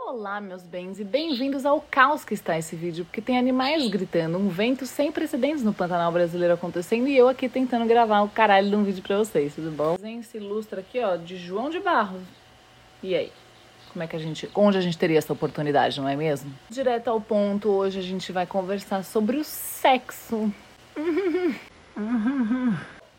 Olá, meus bens, e bem-vindos ao caos que está esse vídeo, porque tem animais gritando, um vento sem precedentes no Pantanal brasileiro acontecendo e eu aqui tentando gravar o caralho de um vídeo pra vocês, tudo bom? Se ilustra aqui, ó, de João de Barros. E aí? Como é que a gente. Onde a gente teria essa oportunidade, não é mesmo? Direto ao ponto, hoje a gente vai conversar sobre o sexo.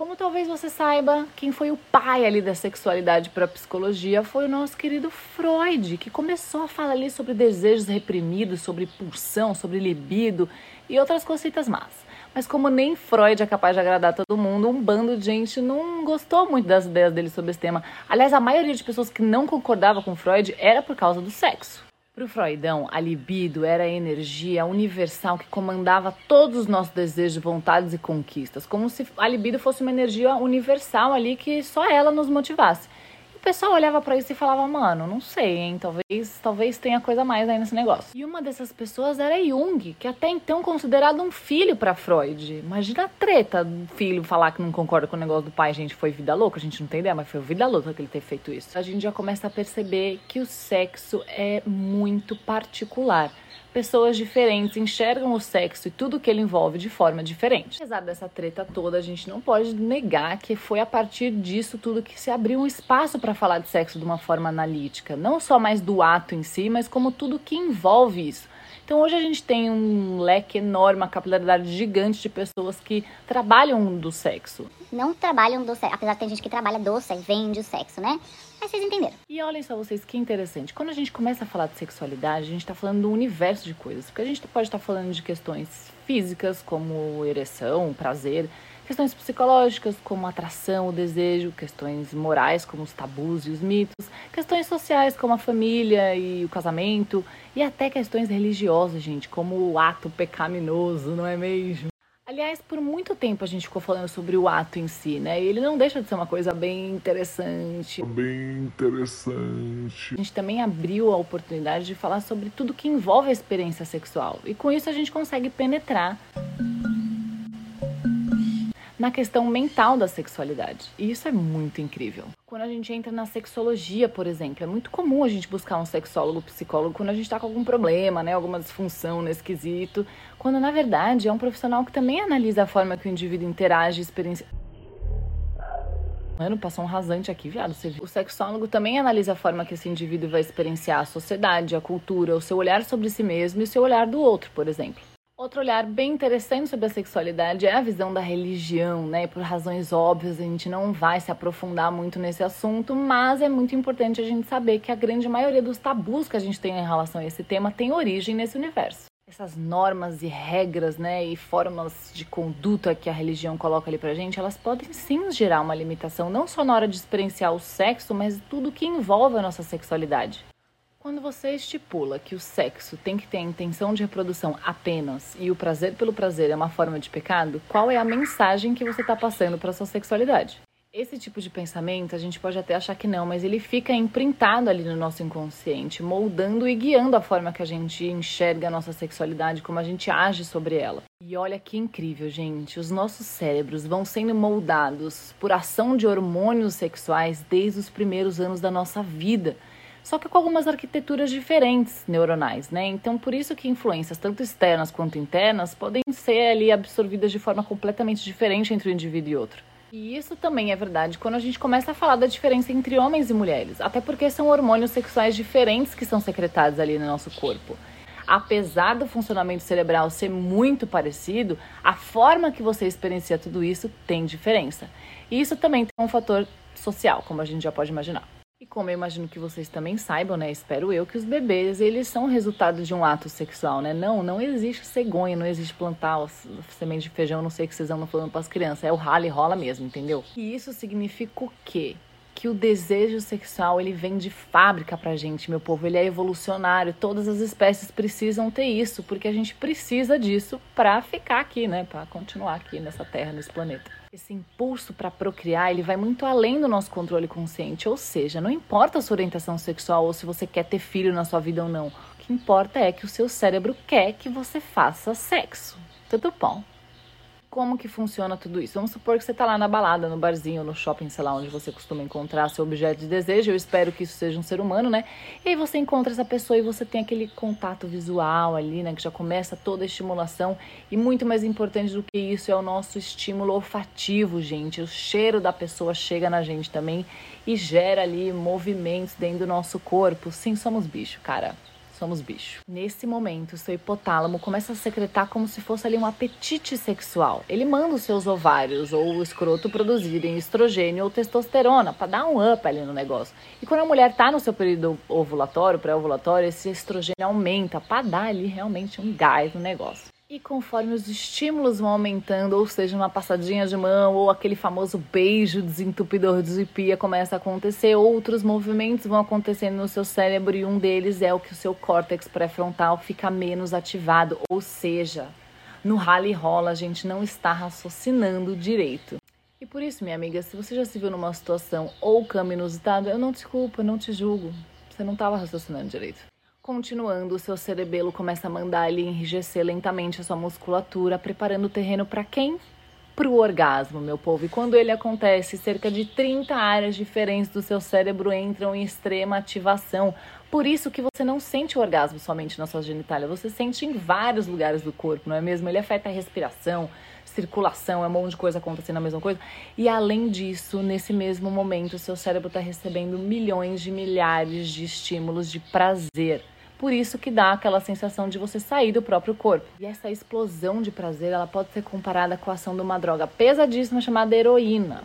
Como talvez você saiba, quem foi o pai ali da sexualidade para a psicologia foi o nosso querido Freud, que começou a falar ali sobre desejos reprimidos, sobre pulsão, sobre libido e outras cositas más. Mas como nem Freud é capaz de agradar todo mundo, um bando de gente não gostou muito das ideias dele sobre esse tema. Aliás, a maioria de pessoas que não concordava com Freud era por causa do sexo. Para o Freudão, a libido era a energia universal que comandava todos os nossos desejos, vontades e conquistas, como se a libido fosse uma energia universal ali que só ela nos motivasse o pessoal olhava para isso e falava, mano, não sei, hein? Talvez, talvez tenha coisa mais aí nesse negócio. E uma dessas pessoas era Jung, que até então considerado um filho para Freud. Imagina a treta do filho falar que não concorda com o negócio do pai, gente, foi vida louca, a gente não tem ideia, mas foi vida louca que ele ter feito isso. A gente já começa a perceber que o sexo é muito particular pessoas diferentes enxergam o sexo e tudo que ele envolve de forma diferente. Apesar dessa treta toda, a gente não pode negar que foi a partir disso tudo que se abriu um espaço para falar de sexo de uma forma analítica, não só mais do ato em si, mas como tudo que envolve isso. Então hoje a gente tem um leque enorme, uma capilaridade gigante de pessoas que trabalham do sexo. Não trabalham do sexo, apesar de ter gente que trabalha do sexo, vende o sexo, né? Mas vocês entenderam. E olhem só vocês que interessante. Quando a gente começa a falar de sexualidade, a gente está falando do universo de coisas. Porque a gente pode estar tá falando de questões físicas, como ereção, prazer, questões psicológicas, como a atração, o desejo, questões morais, como os tabus e os mitos, questões sociais, como a família e o casamento, e até questões religiosas, gente, como o ato pecaminoso, não é mesmo? Aliás, por muito tempo a gente ficou falando sobre o ato em si, né? E ele não deixa de ser uma coisa bem interessante. Bem interessante. A gente também abriu a oportunidade de falar sobre tudo que envolve a experiência sexual. E com isso a gente consegue penetrar na questão mental da sexualidade. E isso é muito incrível. Quando a gente entra na sexologia, por exemplo, é muito comum a gente buscar um sexólogo, psicólogo quando a gente está com algum problema, né, alguma disfunção nesse quesito, quando na verdade é um profissional que também analisa a forma que o indivíduo interage, experiência Mano, passou um rasante aqui, viado. O sexólogo também analisa a forma que esse indivíduo vai experienciar a sociedade, a cultura, o seu olhar sobre si mesmo e o seu olhar do outro, por exemplo. Outro olhar bem interessante sobre a sexualidade é a visão da religião, né? Por razões óbvias, a gente não vai se aprofundar muito nesse assunto, mas é muito importante a gente saber que a grande maioria dos tabus que a gente tem em relação a esse tema tem origem nesse universo. Essas normas e regras, né, e formas de conduta que a religião coloca ali pra gente, elas podem sim gerar uma limitação, não só na hora de experienciar o sexo, mas tudo que envolve a nossa sexualidade. Quando você estipula que o sexo tem que ter a intenção de reprodução apenas e o prazer pelo prazer é uma forma de pecado, qual é a mensagem que você está passando para sua sexualidade? Esse tipo de pensamento a gente pode até achar que não, mas ele fica imprintado ali no nosso inconsciente, moldando e guiando a forma que a gente enxerga a nossa sexualidade, como a gente age sobre ela. E olha que incrível, gente. Os nossos cérebros vão sendo moldados por ação de hormônios sexuais desde os primeiros anos da nossa vida só que com algumas arquiteturas diferentes neuronais, né? Então, por isso que influências tanto externas quanto internas podem ser ali absorvidas de forma completamente diferente entre um indivíduo e outro. E isso também é verdade quando a gente começa a falar da diferença entre homens e mulheres, até porque são hormônios sexuais diferentes que são secretados ali no nosso corpo. Apesar do funcionamento cerebral ser muito parecido, a forma que você experiencia tudo isso tem diferença. E isso também tem um fator social, como a gente já pode imaginar. E como eu imagino que vocês também saibam, né? Espero eu que os bebês, eles são resultado de um ato sexual, né? Não, não existe cegonha, não existe plantar semente de feijão, não sei o que vocês andam falando para as crianças. É o rala e rola mesmo, entendeu? E isso significa o quê? que o desejo sexual ele vem de fábrica pra gente, meu povo. Ele é evolucionário. Todas as espécies precisam ter isso, porque a gente precisa disso para ficar aqui, né? Para continuar aqui nessa terra, nesse planeta. Esse impulso para procriar, ele vai muito além do nosso controle consciente, ou seja, não importa a sua orientação sexual ou se você quer ter filho na sua vida ou não. O que importa é que o seu cérebro quer que você faça sexo. Tudo bom? Como que funciona tudo isso? Vamos supor que você está lá na balada, no barzinho, no shopping, sei lá, onde você costuma encontrar seu objeto de desejo. Eu espero que isso seja um ser humano, né? E aí você encontra essa pessoa e você tem aquele contato visual ali, né? Que já começa toda a estimulação. E muito mais importante do que isso é o nosso estímulo olfativo, gente. O cheiro da pessoa chega na gente também e gera ali movimentos dentro do nosso corpo. Sim, somos bicho, cara somos bicho. Nesse momento, seu hipotálamo começa a secretar como se fosse ali um apetite sexual. Ele manda os seus ovários ou o escroto produzirem estrogênio ou testosterona para dar um up ali no negócio. E quando a mulher tá no seu período ovulatório, pré-ovulatório, esse estrogênio aumenta para dar ali realmente um gás no negócio. E conforme os estímulos vão aumentando, ou seja, uma passadinha de mão ou aquele famoso beijo desentupidor de pia começa a acontecer, outros movimentos vão acontecendo no seu cérebro e um deles é o que o seu córtex pré-frontal fica menos ativado, ou seja, no rally rola a gente não está raciocinando direito. E por isso, minha amiga, se você já se viu numa situação ou câmbio inusitado, eu não te culpo, eu não te julgo. Você não estava raciocinando direito. Continuando, seu cerebelo começa a mandar ele enrijecer lentamente a sua musculatura, preparando o terreno para quem? Para o orgasmo, meu povo. E quando ele acontece, cerca de 30 áreas diferentes do seu cérebro entram em extrema ativação. Por isso que você não sente o orgasmo somente na sua genitália, você sente em vários lugares do corpo, não é mesmo? Ele afeta a respiração, circulação, é um monte de coisa acontecendo a mesma coisa. E além disso, nesse mesmo momento, seu cérebro está recebendo milhões de milhares de estímulos de prazer. Por isso que dá aquela sensação de você sair do próprio corpo. E essa explosão de prazer, ela pode ser comparada com a ação de uma droga pesadíssima chamada heroína.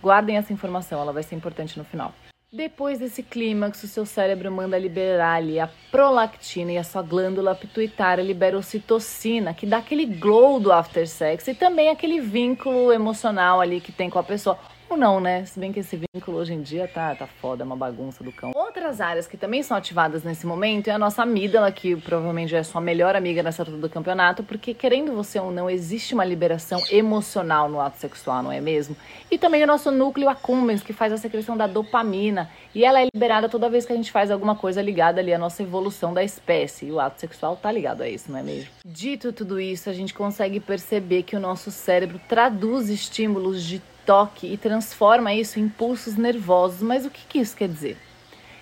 Guardem essa informação, ela vai ser importante no final. Depois desse clímax, o seu cérebro manda liberar ali a prolactina e a sua glândula pituitária libera ocitocina, que dá aquele glow do after sex e também aquele vínculo emocional ali que tem com a pessoa. Ou não, né? Se bem que esse vínculo hoje em dia tá, tá foda, é uma bagunça do cão. Outras áreas que também são ativadas nesse momento é a nossa amígdala, que provavelmente é sua melhor amiga nessa altura do campeonato, porque querendo você ou não, existe uma liberação emocional no ato sexual, não é mesmo? E também o nosso núcleo accumbens, que faz a secreção da dopamina, e ela é liberada toda vez que a gente faz alguma coisa ligada ali à nossa evolução da espécie. E o ato sexual tá ligado a isso, não é mesmo? Dito tudo isso, a gente consegue perceber que o nosso cérebro traduz estímulos de toque e transforma isso em pulsos nervosos. Mas o que, que isso quer dizer?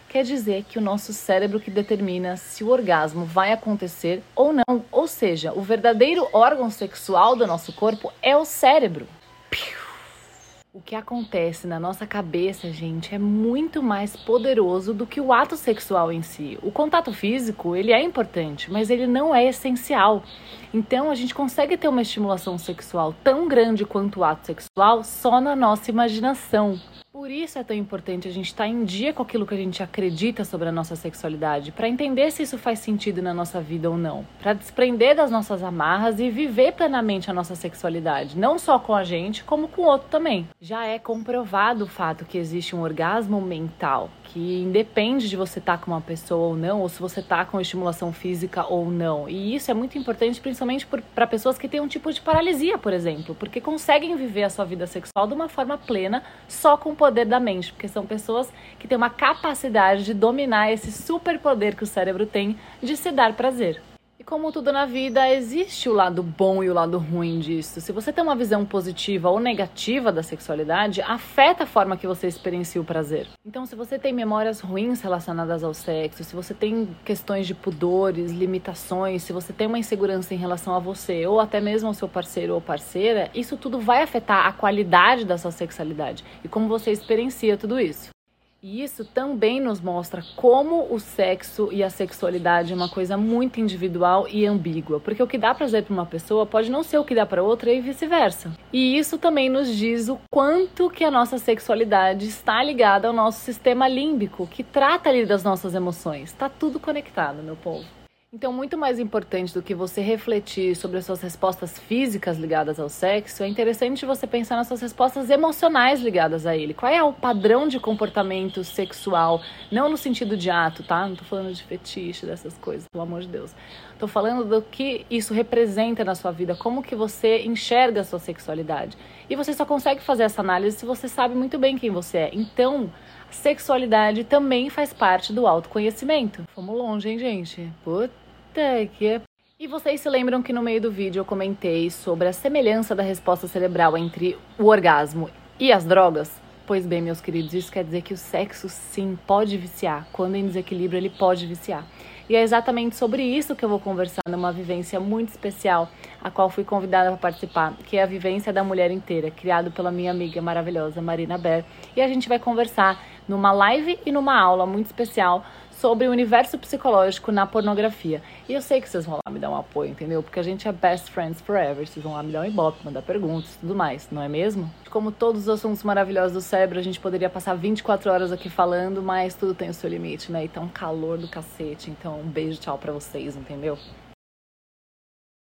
Quer dizer que o nosso cérebro que determina se o orgasmo vai acontecer ou não. Ou seja, o verdadeiro órgão sexual do nosso corpo é o cérebro. O que acontece na nossa cabeça, gente, é muito mais poderoso do que o ato sexual em si. O contato físico, ele é importante, mas ele não é essencial. Então, a gente consegue ter uma estimulação sexual tão grande quanto o ato sexual só na nossa imaginação. Por isso é tão importante a gente estar em dia com aquilo que a gente acredita sobre a nossa sexualidade, para entender se isso faz sentido na nossa vida ou não, para desprender das nossas amarras e viver plenamente a nossa sexualidade, não só com a gente, como com o outro também. Já é comprovado o fato que existe um orgasmo mental, que independe de você estar tá com uma pessoa ou não, ou se você está com estimulação física ou não. E isso é muito importante, principalmente para pessoas que têm um tipo de paralisia, por exemplo, porque conseguem viver a sua vida sexual de uma forma plena só com o poder da mente, porque são pessoas que têm uma capacidade de dominar esse superpoder que o cérebro tem de se dar prazer. Como tudo na vida, existe o lado bom e o lado ruim disso. Se você tem uma visão positiva ou negativa da sexualidade, afeta a forma que você experiencia o prazer. Então, se você tem memórias ruins relacionadas ao sexo, se você tem questões de pudores, limitações, se você tem uma insegurança em relação a você ou até mesmo ao seu parceiro ou parceira, isso tudo vai afetar a qualidade da sua sexualidade e como você experiencia tudo isso. E isso também nos mostra como o sexo e a sexualidade é uma coisa muito individual e ambígua, porque o que dá prazer para uma pessoa pode não ser o que dá para outra e vice-versa. E isso também nos diz o quanto que a nossa sexualidade está ligada ao nosso sistema límbico, que trata ali das nossas emoções. Está tudo conectado, meu povo. Então, muito mais importante do que você refletir sobre as suas respostas físicas ligadas ao sexo, é interessante você pensar nas suas respostas emocionais ligadas a ele. Qual é o padrão de comportamento sexual? Não no sentido de ato, tá? Não tô falando de fetiche, dessas coisas, pelo amor de Deus. Tô falando do que isso representa na sua vida, como que você enxerga a sua sexualidade. E você só consegue fazer essa análise se você sabe muito bem quem você é. Então, sexualidade também faz parte do autoconhecimento. Fomos longe, hein, gente? Puta que. E vocês se lembram que no meio do vídeo eu comentei sobre a semelhança da resposta cerebral entre o orgasmo e as drogas? Pois bem, meus queridos, isso quer dizer que o sexo sim pode viciar. Quando em desequilíbrio, ele pode viciar. E é exatamente sobre isso que eu vou conversar numa vivência muito especial, a qual fui convidada para participar, que é a vivência da mulher inteira, criado pela minha amiga maravilhosa Marina Ber. E a gente vai conversar numa live e numa aula muito especial sobre o universo psicológico na pornografia. E eu sei que vocês vão lá me dar um apoio, entendeu? Porque a gente é best friends forever. Vocês vão lá me dar um ibope, mandar perguntas e tudo mais, não é mesmo? Como todos os assuntos maravilhosos do cérebro, a gente poderia passar 24 horas aqui falando, mas tudo tem o seu limite, né? E tá um calor do cacete. Então, um beijo, tchau pra vocês, entendeu?